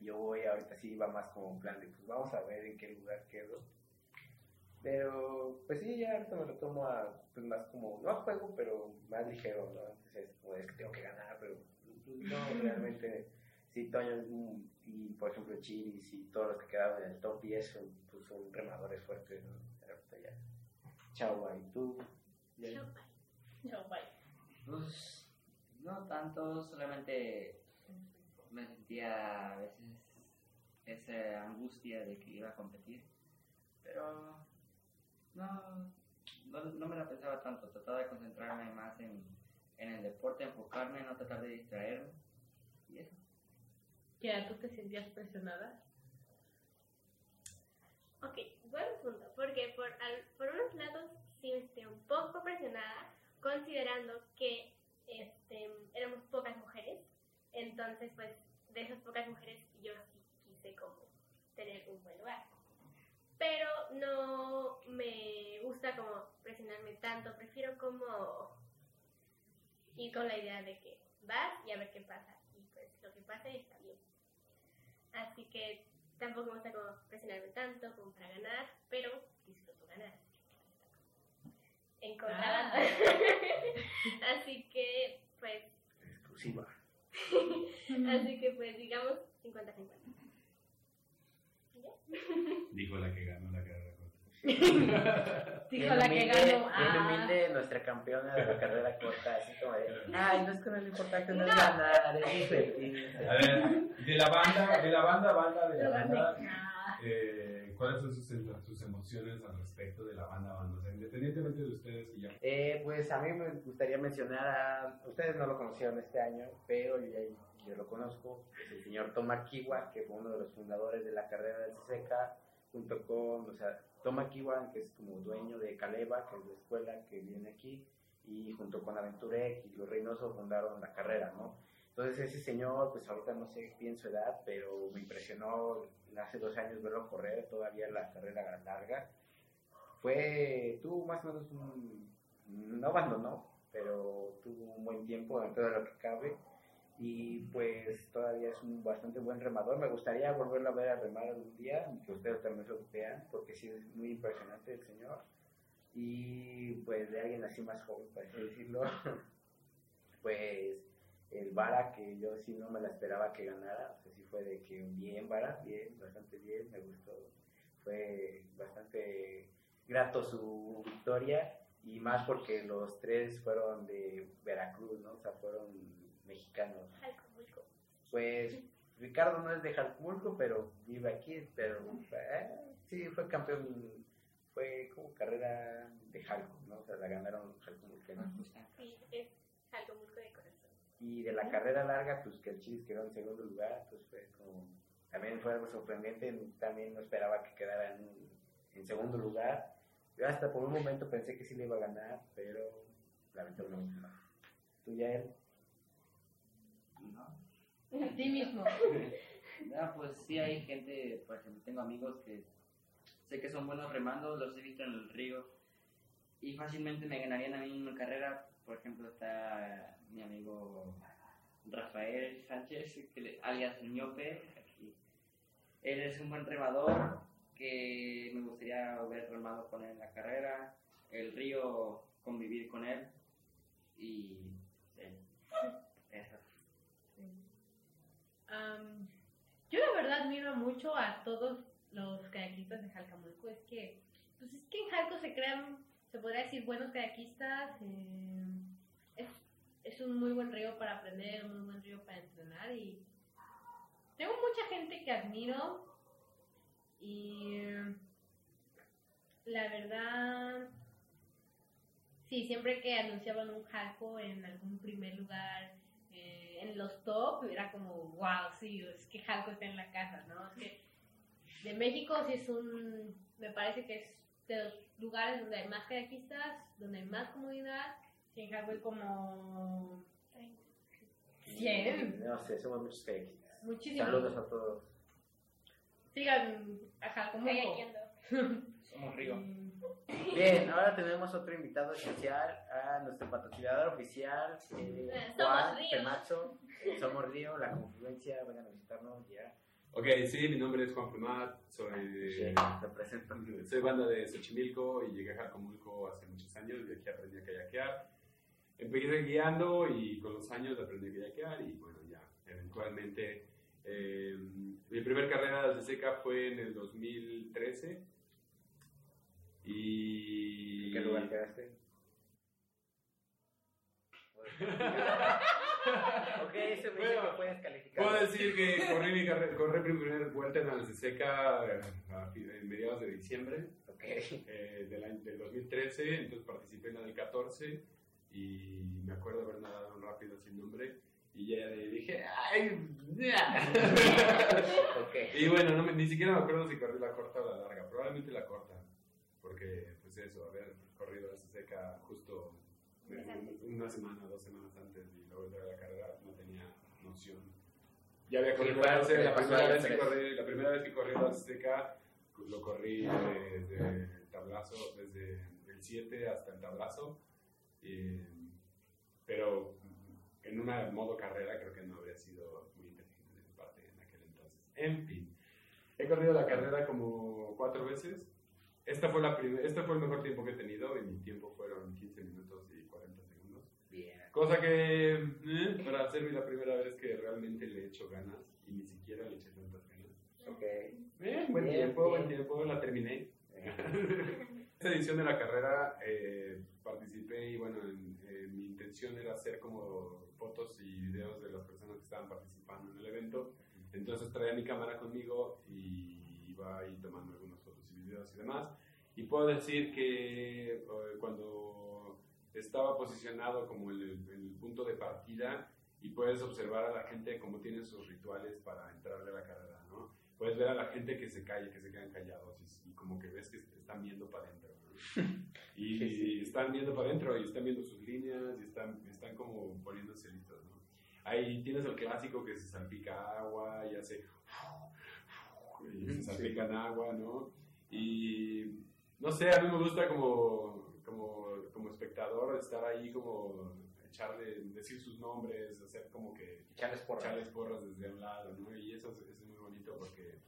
Yo voy, ahorita sí va más como un plan de, pues vamos a ver en qué lugar quedo. Pero, pues sí, ya ahorita me lo tomo a, pues más como, no a juego, pero más ligero, ¿no? Entonces, como es que tengo que ganar, pero pues, no, realmente, sí, Toño y, por ejemplo, Chiris y todos los que quedaron en el top 10 son, pues, son remadores fuertes, ¿no? Ahorita ya. Chao, bye. ¿Tú? Ya- No, bye. Pues no tanto, solamente me sentía a veces esa angustia de que iba a competir, pero no, no, no me la pensaba tanto, trataba de concentrarme más en, en el deporte, enfocarme, no tratar de distraerme y eso. ¿Ya tú te sentías presionada? Ok, buen punto, porque por, al- por unos lados sí me sentí un poco presionada, considerando que este, éramos pocas mujeres, entonces pues de esas pocas mujeres yo sí quise como tener un buen lugar. Pero no me gusta como presionarme tanto, prefiero como ir con la idea de que vas y a ver qué pasa, y pues lo que pase está bien. Así que tampoco me gusta como presionarme tanto como para ganar, pero disfruto ganar. Encontrada. Así que, pues, Exclusiva. así que pues digamos 50-50. Dijo la que ganó la carrera corta. Dijo la que ganó. Bien Ah. humilde nuestra campeona de la carrera corta, así como de, ay, no es que no lo importante no es ganar, es divertirse. A ver, de la banda, de la banda, banda, de la banda, eh, ¿cuáles son sus, sus emociones al respecto de la banda, banda? O sea, independientemente de ustedes que ya... Eh, pues a mí me gustaría mencionar a, ustedes no lo conocieron este año, pero yo, ya- yo lo conozco, es el señor Toma Kiwa, que fue uno de los fundadores de la carrera del CCK, junto con, o sea, Toma Kiwa, que es como dueño de Caleva, que es la escuela que viene aquí, y junto con Aventurec y Los Reynoso fundaron la carrera, ¿no? Entonces ese señor, pues ahorita no sé bien su edad, pero me impresionó hace dos años verlo correr, todavía la carrera larga. Fue, tuvo más o menos un, no abandonó, pero tuvo un buen tiempo dentro de lo que cabe y pues todavía es un bastante buen remador. Me gustaría volverlo a ver a remar algún día, que ustedes también lo vean, porque sí es muy impresionante el señor. Y pues de alguien así más joven, para así decirlo, pues el Vara, que yo sí no me la esperaba que ganara, o sea, sí fue de que bien Vara, bien, bastante bien, me gustó. Fue bastante grato su victoria y más porque los tres fueron de Veracruz, ¿no? O sea, fueron mexicanos. Jalcomulco. Pues Ricardo no es de Jalcumulco, pero vive aquí, pero eh, sí fue campeón, fue como carrera de Jalco, ¿no? O sea, la ganaron los jalcumulquenos. Sí, es Jalcomulco de corazón. Y de la carrera larga, pues que el Chilis quedó en segundo lugar, pues fue como, también fue algo sorprendente, también no esperaba que quedara en, en segundo lugar. Yo hasta por un momento pensé que sí le iba a ganar, pero lamentablemente no. ¿Tú ya él? ¿no? Sí mismo. Ah, pues sí hay gente, por ejemplo, tengo amigos que sé que son buenos remando, los he visto en el río y fácilmente me ganarían a mí en una carrera. Por ejemplo, está mi amigo Rafael Sánchez, que le- alias aquí. Él es un buen remador que me gustaría haber remado con él en la carrera, el río, convivir con él y sí, eso. Am, yo la verdad admiro mucho a todos los kayakistas de Jalcamulco. Es que, pues es que en Jalco se crean, se podría decir, buenos kayakistas. eh, es, es un muy buen río para aprender, un muy buen río para entrenar. Y tengo mucha gente que admiro. Y la verdad, sí, siempre que anunciaban un Jalco en algún primer lugar en los top era como, wow, sí, es que Jalco está en la casa, ¿no? Es que de México sí es un, me parece que es de los lugares donde hay más kayakistas, donde hay más comunidad, y en Jalco hay como 100, No sé, somos muchos kayakistas. muchísimos. Saludos a todos. Sigan a Jalco. Somos río. Bien, ahora tenemos otro invitado especial a nuestro patrocinador oficial, eh, Somos Juan. Pemacho. Eh, Somos Río, la confluencia, vengan a visitarnos ya. Ok, sí, mi nombre es Juan Primat, soy Sí, te presento. Soy banda de Xochimilco y llegué a Jalcomulco hace muchos años y aquí aprendí a kayakear. Empecé guiando y con los años aprendí a kayakear y bueno, ya eventualmente eh, mi primera carrera de seca fue en el 2013 y... ¿En qué lugar quedaste? ok, me dice Bueno, que calificar. Puedo decir que corrí mi, carre- corrí mi primera vuelta en Alceseca en mediados de diciembre eh, del, año, del 2013, entonces participé en la del 14 y me acuerdo haber nadado un rápido sin nombre y ya dije, ¡ay! ya". ok. y bueno, no ni siquiera me acuerdo si corrí la corta o la larga, probablemente la corta, porque pues eso, haber corrido Alceseca justo eh, una semana, dos semanas antes y luego entrar a la carrera no tenía noción. Ya había corrido que le la primera vez que corrí, la primera vez que corrí la Azteca lo corrí desde el tablazo, desde el 7 hasta el tablazo, eh, pero en una modo carrera creo que no habría sido muy inteligente de mi parte en aquel entonces. En fin, he corrido la carrera como cuatro veces. Esta fue la este fue el mejor tiempo que he tenido y mi tiempo fueron 15 minutos y 40 segundos. Bien. Cosa que eh, para hacerme la primera vez que realmente le he hecho ganas y ni siquiera le eché tantas ganas. Ok. Bien, buen Bien, tiempo, bien. buen tiempo, la terminé. Esta edición de la carrera eh, participé y bueno, en- eh, mi intención era hacer como fotos y videos de las personas que estaban participando en el evento. Entonces traía mi cámara conmigo y iba ahí tomando algunas fotos y videos y demás. Y puedo decir que eh, cuando estaba posicionado como el, el punto de partida y puedes observar a la gente cómo tienen sus rituales para entrarle a la carrera, ¿no? Puedes ver a la gente que se calle, que se quedan callados y, y como que ves que están viendo para adentro, ¿no? Y, sí. están viendo para adentro y están viendo sus líneas y están, están como poniéndose listos, ¿no? Ahí tienes el clásico que se salpica agua y hace... Y se Sí. salpican agua, ¿no? Y no sé, a mí me gusta como, como, como espectador estar ahí como echarle, decir sus nombres, hacer como que Echarles porras. echarles porras desde un lado, ¿no? Y eso es, muy bonito porque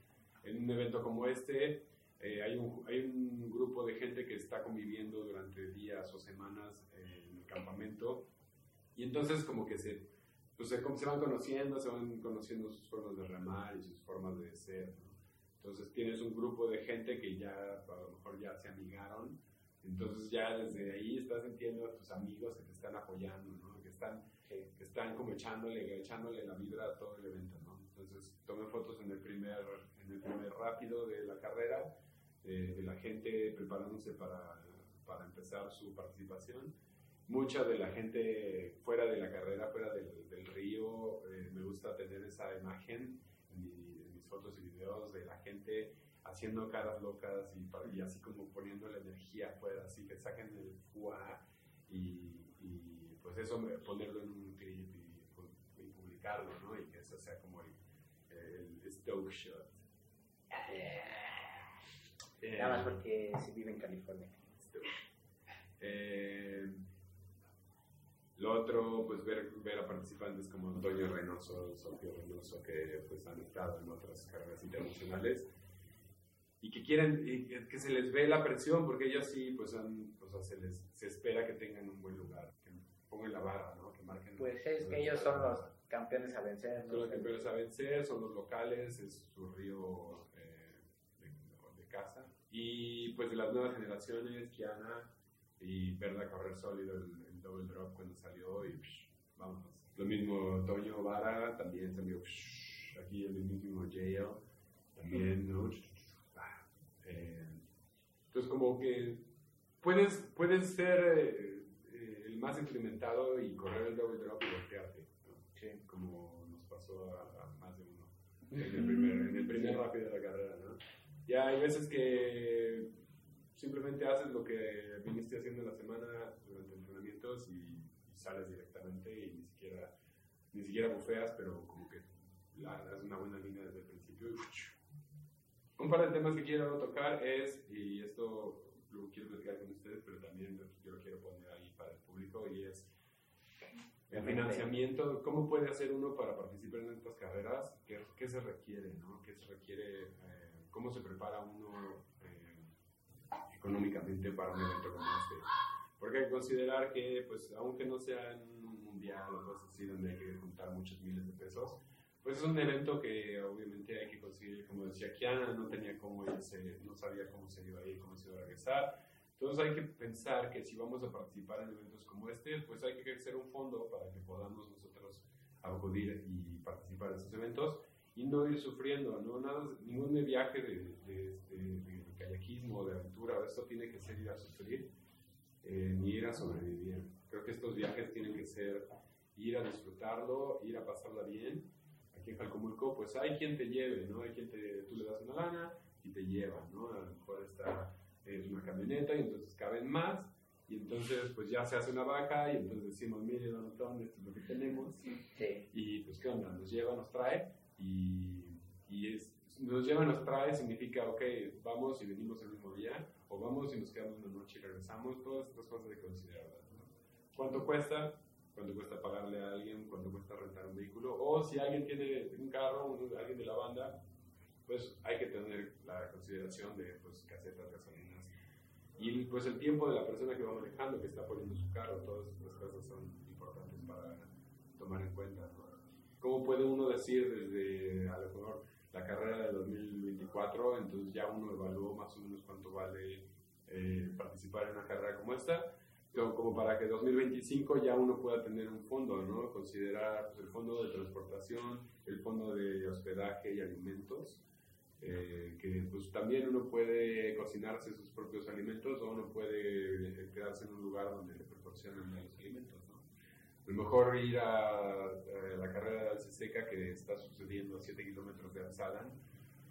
en un evento como este eh, hay, un, hay un grupo de gente que está conviviendo durante días o semanas eh, en el campamento y entonces como que se, pues se, se van conociendo, se van conociendo sus formas de remar y sus formas de ser, ¿no? Entonces tienes un grupo de gente que ya a lo mejor ya se amigaron, entonces ya desde ahí estás sintiendo a tus amigos que te están apoyando, ¿no? Que están que están como echándole, echándole la vibra a todo el evento, ¿no? Entonces tomé fotos en el primer, en el primer rápido de la carrera, de, de la gente preparándose para, para empezar su participación. Mucha de la gente fuera de la carrera, fuera del, del río, eh, me gusta tener esa imagen en, mi- en mis fotos y videos de la gente haciendo caras locas y, así como poniendo la energía afuera, así que saquen el fuá y, y, pues eso ponerlo en un clip y, pu- y publicarlo, ¿no? Y que eso sea como el, el stoke shot. Eh, Nada más porque si vive en California. stoke. Eh, lo otro, pues ver, ver a participantes como Antonio Reynoso, Sofía Reynoso, que pues han estado en otras carreras internacionales y que quieren, y que, se les ve la presión, porque ellos sí, pues o sea, se les se espera que tengan un buen lugar, que pongan la barra, ¿no? Que marquen. Pues es que ellos son los campeones a vencer. Son los campeones a vencer, son los locales, es su río eh, de, de casa. Y pues de las nuevas generaciones, Kiana y verla correr sólido el, el double drop cuando salió y psh, vámonos. Lo mismo Toño Vara, también salió psh, aquí el mismísimo JL, también, ¿no? Ah, eh, entonces como que puedes, puedes ser eh, eh, el más experimentado y correr el double drop y voltearte, ¿no? Sí. como nos pasó a, a más de uno en el primer, en el primer rápido de la carrera, ¿no? Ya hay veces que simplemente haces lo que viniste haciendo en la semana durante entrenamientos y, y sales directamente y ni siquiera, ni siquiera bufeas, pero como que la, das una buena línea desde el principio. Un par de temas que quiero tocar es, y esto lo quiero platicar con ustedes, pero también yo lo quiero poner ahí para el público, y es el financiamiento, ¿cómo puede hacer uno para participar en estas carreras? ¿Qué, qué se requiere? ¿no? ¿Qué se requiere? eh, ¿Cómo se prepara uno eh, económicamente para un evento como este? Porque hay que considerar que, pues, aunque no sea un mundial o cosas así donde hay que juntar muchos miles de pesos, pues es un evento que obviamente hay que conseguir, como decía Kiana, no tenía cómo irse, no sabía cómo se iba a ir, cómo se iba a regresar. Entonces hay que pensar que si vamos a participar en eventos como este, pues hay que hacer un fondo para que podamos nosotros acudir y participar en estos eventos y no ir sufriendo, ¿no? Nada, ningún viaje de, de, este, de, de kayakismo, de aventura, esto tiene que ser ir a sufrir, eh, ni ir a sobrevivir. Creo que estos viajes tienen que ser ir a disfrutarlo, ir a pasarla bien. Aquí en Calcomulco, pues hay quien te lleve, ¿no? Hay quien te, tú le das una lana y te lleva, ¿no? A lo mejor está es una camioneta y entonces caben más y entonces pues ya se hace una vaca y entonces decimos, mire, don Otón, esto es lo que tenemos Sí. y pues qué onda, nos lleva, nos trae y, y es, nos lleva, nos trae significa, ok, vamos y venimos el mismo día o vamos y nos quedamos una noche y regresamos, todas estas cosas de considerarlas. ¿no? ¿Cuánto cuesta? ¿Cuánto cuesta pagarle a alguien? ¿Cuánto cuesta rentar un vehículo? O si alguien tiene un carro, alguien de la banda, pues hay que tener la consideración de pues, casetas, gasolinas y pues el tiempo de la persona que va manejando, que está poniendo su carro, todas estas cosas son importantes para tomar en cuenta. ¿no? ¿Cómo puede uno decir desde a lo mejor la carrera de 2024, entonces ya uno evaluó más o menos cuánto vale eh, participar en una carrera como esta? Como, como para que 2025 ya uno pueda tener un fondo, ¿no? Considerar pues, el fondo de transportación, el fondo de hospedaje y alimentos, eh, que pues también uno puede cocinarse sus propios alimentos o uno puede eh, quedarse en un lugar donde le proporcionan los alimentos, lo mejor ir a, a la carrera de Alceseca que está sucediendo a 7 kilómetros de Alzalan,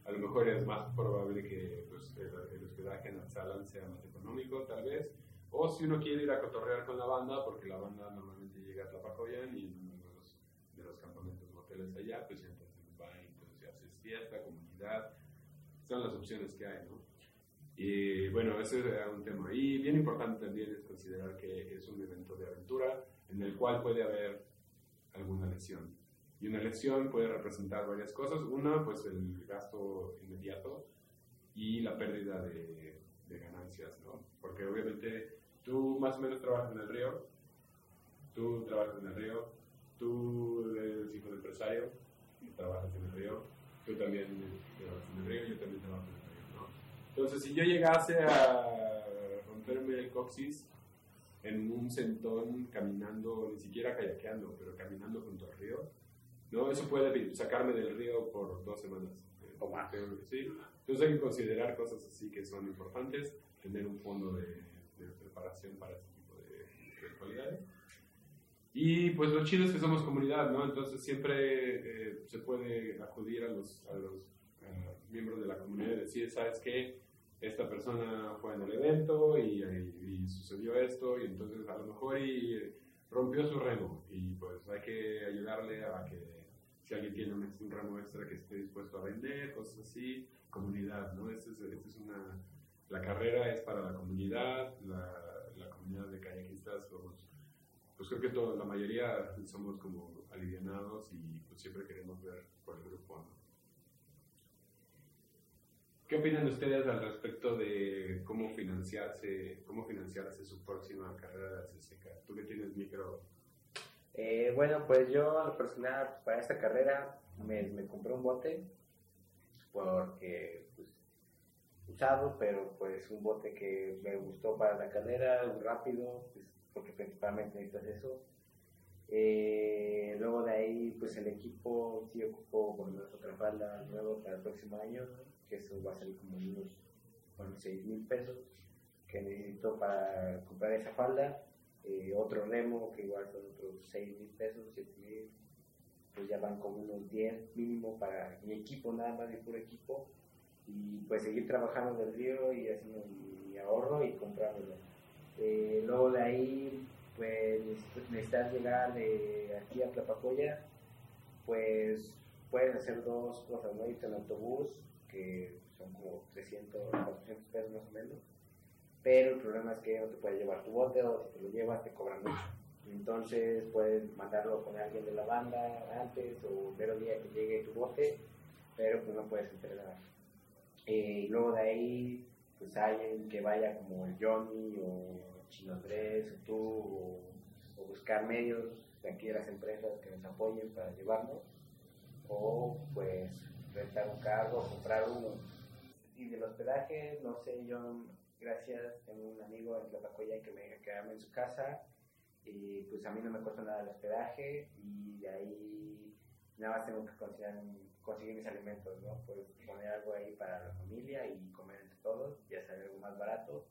a lo mejor es más probable que pues, el, el hospedaje en Alzalan sea más económico, tal vez, o si uno quiere ir a cotorrear con la banda, porque la banda normalmente llega a Tlapacoyan y en uno de los, de los campamentos o hoteles allá, pues entonces va y entonces haces fiesta, comunidad, son las opciones que hay, ¿no? Y bueno, ese es un tema. Y bien importante también es considerar que es un evento de aventura en el cual puede haber alguna lesión. Y una lesión puede representar varias cosas. Una, pues el gasto inmediato y la pérdida de, de ganancias, ¿no? Porque obviamente tú más o menos trabajas en el río, tú trabajas en el río, tú eres hijo de empresario, trabajas en el río, tú también trabajas en el río, yo también trabajo en el río, ¿no? Entonces, si yo llegase a romperme el coxis en un centón caminando, ni siquiera kayakeando, pero caminando junto al río, ¿no? Eso puede sacarme del río por dos semanas. O más. ¿sí? Entonces hay que considerar cosas así que son importantes, tener un fondo de, de preparación para este tipo de eventualidades. Y pues lo chido es que somos comunidad, ¿no? Entonces siempre eh, se puede acudir a los, a los eh, miembros de la comunidad y decir, ¿sabes qué? Esta persona fue en el evento y, sucedió esto y entonces a lo mejor y rompió su remo y pues hay que ayudarle a que si alguien tiene un, un remo extra que esté dispuesto a vender, cosas así, comunidad, ¿no? Esta es, es una, la carrera es para la comunidad, la, comunidad de kayakistas somos pues creo que todo, la mayoría somos como alivianados y pues siempre queremos ver por el grupo. ¿no? ¿Qué opinan ustedes al respecto de cómo financiarse, cómo financiarse su próxima carrera de CCK? Tú que tienes micro, Eh, bueno, pues yo, a lo personal, para esta carrera me, compré un bote porque, pues, usado, pero pues un bote que me gustó para la carrera, rápido, pues, porque principalmente necesitas eso. Eh, luego de ahí, pues el equipo sí ocupó lo menos otra falda nueva para el próximo año, que eso va a salir como unos bueno, 6 mil pesos que necesito para comprar esa falda eh, otro remo que igual son otros 6 mil pesos, 7 mil, pues ya van como unos 10 mínimo para mi equipo, nada más mi puro equipo, y pues seguir trabajando en el río y haciendo mi ahorro y comprándolo. Eh, luego de ahí, pues necesitas llegar de aquí a Tlapacoya, pues puedes hacer dos cosas, ¿no? Irte en autobús, que son como 300, 400 pesos más o menos, pero el problema es que no te puedes llevar tu bote o si te lo llevas te cobran mucho. Entonces puedes mandarlo con alguien de la banda antes o el día que llegue tu bote, pero pues no puedes entregar. Eh, y luego de ahí, pues alguien que vaya como el Johnny o Chino Andrés o tú, o, o buscar medios de aquí de las empresas que nos apoyen para llevarnos, o pues rentar un carro, comprar uno. Y del hospedaje, no sé, yo gracias, tengo un amigo en Tlapacoya que me quedarme en su casa y pues a mí no me cuesta nada el hospedaje y de ahí nada más tengo que conseguir, conseguir mis alimentos, ¿no? Pues poner algo ahí para la familia y comer entre todos, ya sea algo más barato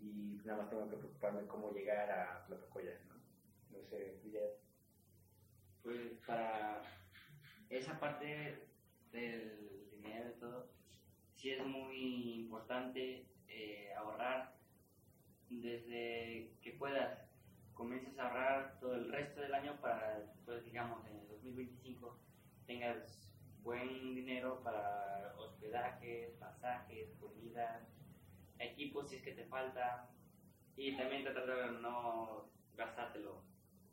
y nada más tengo que preocuparme cómo llegar a Tlapacoya, ¿no? No sé, Guillermo. Pues para esa parte del dinero y todo, sí es muy importante eh, ahorrar desde que puedas. Comiences a ahorrar todo el resto del año para, pues digamos, en el 2025 tengas buen dinero para hospedajes, pasajes, comida, equipos si es que te falta y también tratar de no gastártelo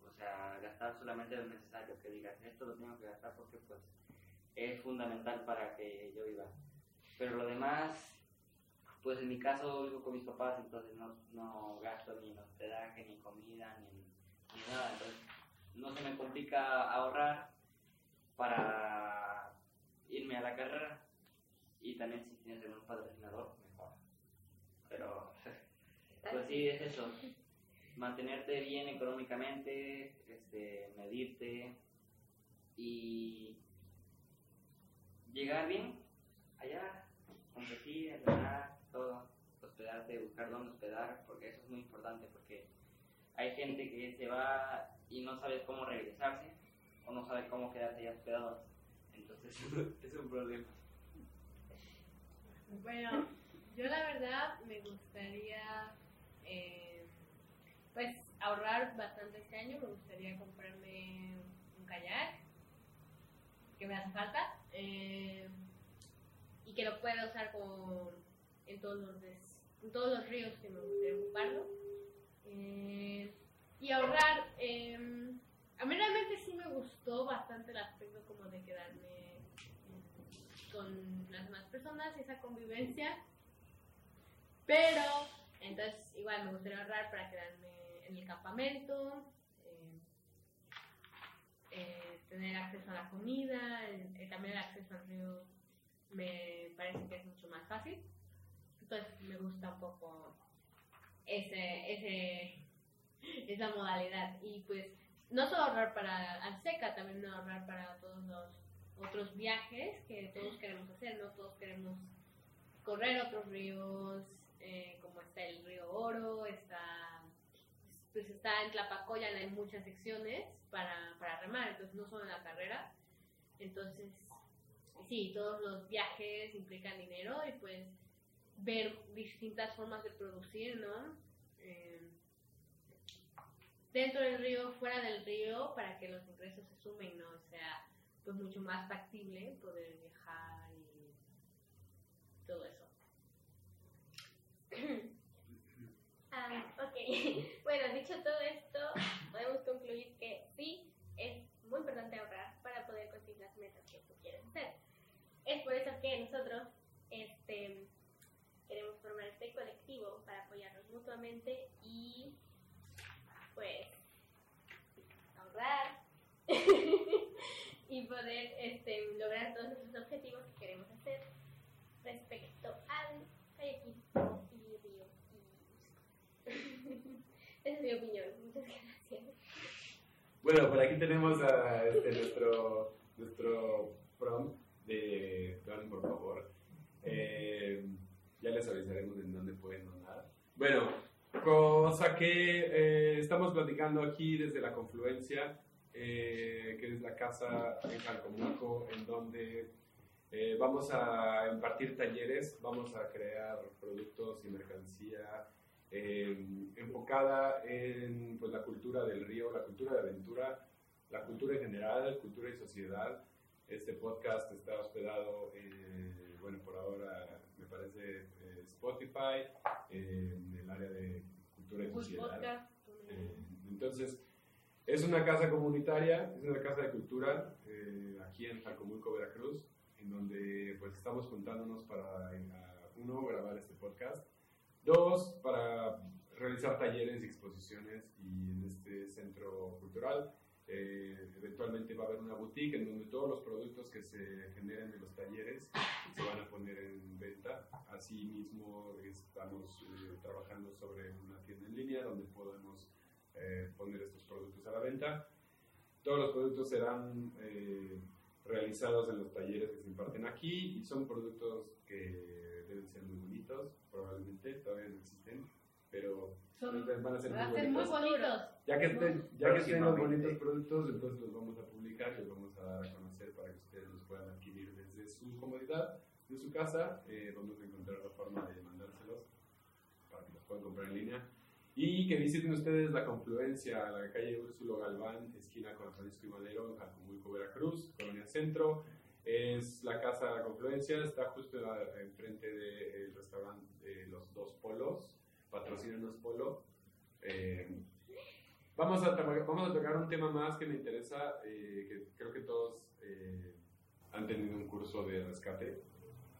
o sea, gastar solamente lo necesario, que digas, esto lo tengo que gastar porque pues es fundamental para que yo viva. Pero lo demás, pues en mi caso vivo con mis papás, entonces no, no gasto ni en hospedaje, ni comida, ni, ni nada, entonces no se me complica ahorrar para irme a la carrera y también si tienes un patrocinador, mejor. Pero, pues sí, es eso mantenerte bien económicamente, este, medirte y llegar bien allá, competir, entrenar, todo, hospedarte, buscar dónde hospedar, porque eso es muy importante, porque hay gente que se va y no sabe cómo regresarse o no sabe cómo quedarse allá hospedado, entonces es un problema. Bueno, yo la verdad me gustaría... Eh, pues ahorrar bastante este año. Me gustaría comprarme un kayak que me hace falta eh, y que lo pueda usar con, en, todos los en todos los ríos. Eh, y ahorrar. Em, a mí realmente sí me gustó bastante el aspecto como de quedarme con las demás personas y esa convivencia. Pero, entonces, igual me gustaría ahorrar para quedarme en el campamento, eh, tener acceso a la comida, también el acceso al río me parece que es mucho más fácil. Entonces me gusta un poco ese, ese, esa modalidad. Y pues no solo ahorrar para Alseca, también ahorrar para todos los otros viajes que todos queremos hacer, ¿no? Todos queremos correr otros ríos, eh, como está el río Oro, está pues está en Tlapacoya, hay muchas secciones para, para remar, entonces no solo en la carrera. Entonces, sí, todos los viajes implican dinero y pues ver distintas formas de producir, ¿no? Eh, dentro del río, fuera del río, para que los ingresos se sumen, ¿no? O sea, pues mucho más factible poder viajar y todo eso. Ok. bueno, dicho todo esto, podemos concluir que sí, es muy importante ahorrar para poder conseguir las metas que tú quieres hacer. Es por eso que nosotros este, queremos formar este colectivo para apoyarnos mutuamente y pues ahorrar y poder este, lograr todos nuestros objetivos que queremos hacer respecto al kayaking y río esa es mi opinión. Muchas gracias. Bueno, por aquí tenemos a este, nuestro, nuestro prom de Don, por favor. Eh, ya les avisaremos en dónde pueden donar. Bueno, cosa que eh, estamos platicando aquí desde la confluencia, eh, que es la casa en Calcomulco, en donde vamos a impartir talleres, vamos a crear productos y mercancía eh, enfocada en pues, la cultura del río, la cultura de aventura, la cultura en general, cultura y sociedad. Este podcast está hospedado, bueno, por ahora me parece eh, Spotify, en el área de cultura y sociedad. Eh, entonces, es una casa comunitaria, es una casa de cultura aquí en Jacomulco, Veracruz, en donde pues estamos juntándonos para, uno, grabar este podcast Dos, para realizar talleres y exposiciones y en este centro cultural. Eh, eventualmente va a haber una boutique en donde todos los productos que se generen en los talleres se van a poner en venta. Asimismo, estamos eh, trabajando sobre una tienda en línea donde podemos eh, poner estos productos a la venta. Todos los productos serán realizados en los talleres que se imparten aquí y son productos que deben ser muy bonitos, probablemente todavía no existen, pero Son- van a ser muy ser muy bonitos. Ya que estén, ya que estén los bonitos productos, entonces los vamos a publicar y los vamos a dar a conocer para que ustedes los puedan adquirir desde su comodidad, de su casa. Eh, vamos a encontrar la forma de mandárselos para que los puedan comprar en línea. Y que visiten ustedes la confluencia, la calle Úrsulo Galván, esquina con Francisco y Madero, en Jacomulco, Veracruz, Colonia Centro. Es la casa de la confluencia, está justo enfrente del restaurante de los dos polos, patrocínanos Polo. Eh, vamos, a, vamos a tocar un tema más que me interesa, eh, que creo que todos eh, han tenido un curso de rescate.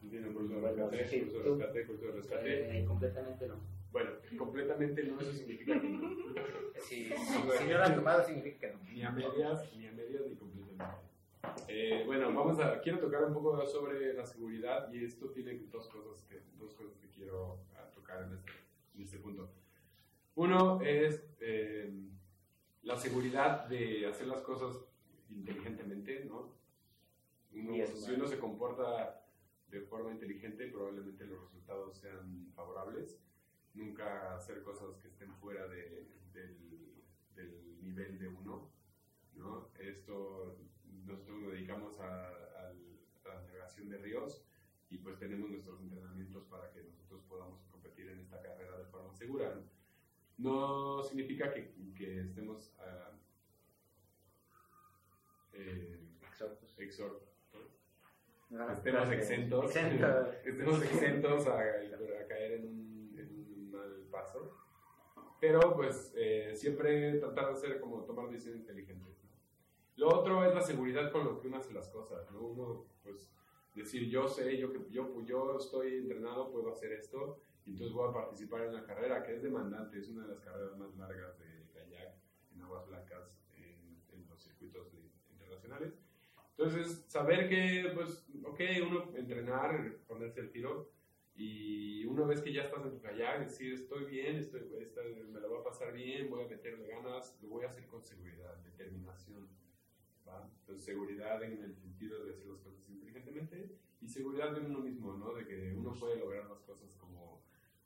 ¿Tienen un curso de rescate? sí, curso de rescate, curso de rescate. Eh, completamente no. Bueno, completamente no, eso significa que no. Si, si, no lo han tomado, significa que no. Ni a medias, ni a medias, ni completamente. Eh, bueno, vamos a, quiero tocar un poco sobre la seguridad y esto tiene dos cosas que, dos cosas que quiero ah, tocar en este, en este punto. Uno es eh, la seguridad de hacer las cosas inteligentemente, ¿no? Uno- si uno se comporta de forma inteligente, probablemente los resultados sean favorables. Nunca hacer cosas que estén fuera de- del, del nivel de uno, ¿no? Esto, nosotros nos dedicamos a, la navegación de ríos y pues tenemos nuestros entrenamientos para que nosotros podamos competir en esta carrera de forma segura, ¿no? No significa que, que estemos ah, eh, Exhortos. No, estemos no, exentos, exentos. estemos exentos a, a caer en un, en un mal paso. Pero pues eh, siempre tratar de hacer como tomar decisiones inteligentes. ¿no? Lo otro es la seguridad con lo que uno hace las cosas. ¿no? Uno pues decir yo sé, yo, yo, yo estoy entrenado, puedo hacer esto, y entonces voy a participar en una carrera que es demandante, es una de las carreras más largas de kayak en aguas blancas en, en los circuitos de- internacionales. Entonces, saber que, pues, ok, uno entrenar, ponerse el tiro, y una vez que ya estás en tu kayak, decir, estoy bien, estoy, esta- me lo voy a pasar bien, voy a meterle ganas, lo voy a hacer con seguridad, determinación. ¿va? Entonces, seguridad en el sentido de hacer las cosas inteligentemente y seguridad en uno mismo, ¿no? De que uno puede lograr las cosas como,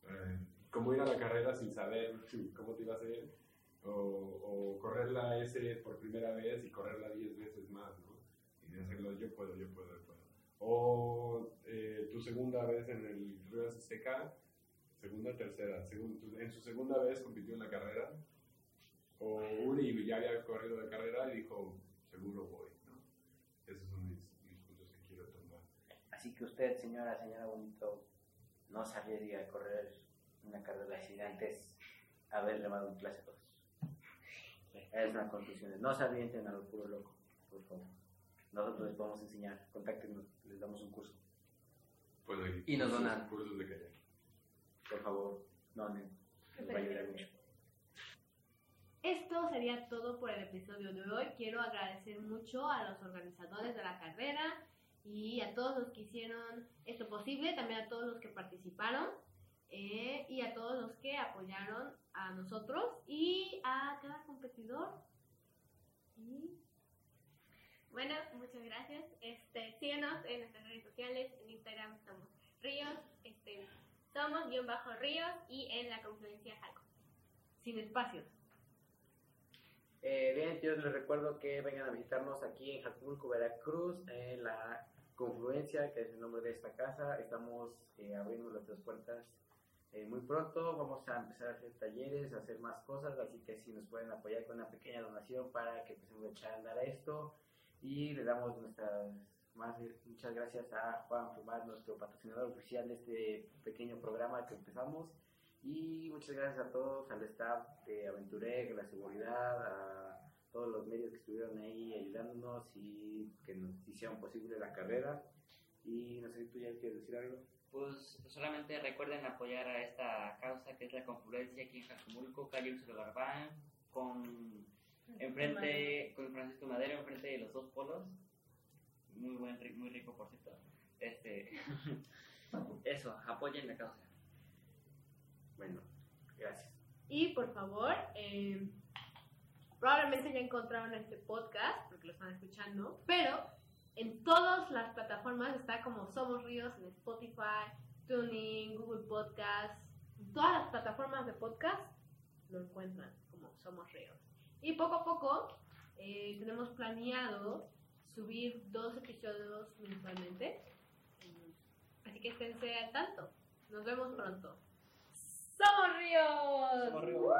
eh, como ir a la carrera sin saber cómo te iba a hacer, o, o correr la S por primera vez y correrla 10 veces más, ¿no? Y hacerlo yo puedo, yo puedo, yo puedo. O eh, tu segunda vez en el Río SSK, segunda, tercera, segun- tu- en su segunda vez compitió en la carrera, o Uri ya había corrido de carrera y dijo, seguro voy, ¿no? Esos son mis, mis puntos que quiero tomar. Así que usted, señora, señora bonito, no se arriesgue a correr una carrera sin antes haber remado clase 2. Es una conclusión. No se avienten a lo puro loco, por favor. Nosotros les podemos enseñar. Contáctenos, les damos un curso. Pues, Y nos donan. Cursos de kayak. Por favor, no, no. Nos va a ayudar mucho. Esto sería todo por el episodio de hoy. Quiero agradecer mucho a los organizadores de la carrera y a todos los que hicieron esto posible, también a todos los que participaron eh, y a todos los que apoyaron a nosotros y a cada competidor. Y Bueno, muchas gracias. Este, síguenos en nuestras redes sociales, en Instagram somos Ríos, este, somos guion bajo Ríos y en la confluencia Jalco. sin espacios. Eh, bien, yo les recuerdo que vengan a visitarnos aquí en Jacumulco, Veracruz, en la Confluencia, que es el nombre de esta casa. Estamos eh, abriendo nuestras puertas eh, muy pronto. Vamos a empezar a hacer talleres, a hacer más cosas, así que si nos pueden apoyar con una pequeña donación para que empecemos a echar a andar esto. Y le damos nuestras más muchas gracias a Juan Fumar, nuestro patrocinador oficial de este pequeño programa que empezamos. Y muchas gracias a todos, al staff de Aventurec, a la seguridad, a todos los medios que estuvieron ahí ayudándonos y que nos hicieron posible la carrera. Y no sé si tú ya quieres decir algo. Pues solamente recuerden apoyar a esta causa que es la confluencia aquí en Jacumulco, calle Ursula Garbán, con enfrente con Francisco Madero, enfrente de los dos polos. Muy buen, muy rico, por cierto. Este, eso, apoyen la causa. Bueno, gracias. Y por favor, eh, probablemente ya encontraron este podcast porque lo están escuchando, pero en todas las plataformas está como Somos Ríos en Spotify, Tuning, Google Podcasts, en todas las plataformas de podcast lo encuentran como Somos Ríos. Y poco a poco eh, tenemos planeado subir dos episodios mensualmente, así que esténse al tanto. Nos vemos pronto. ¡Somos Ríos! Correo.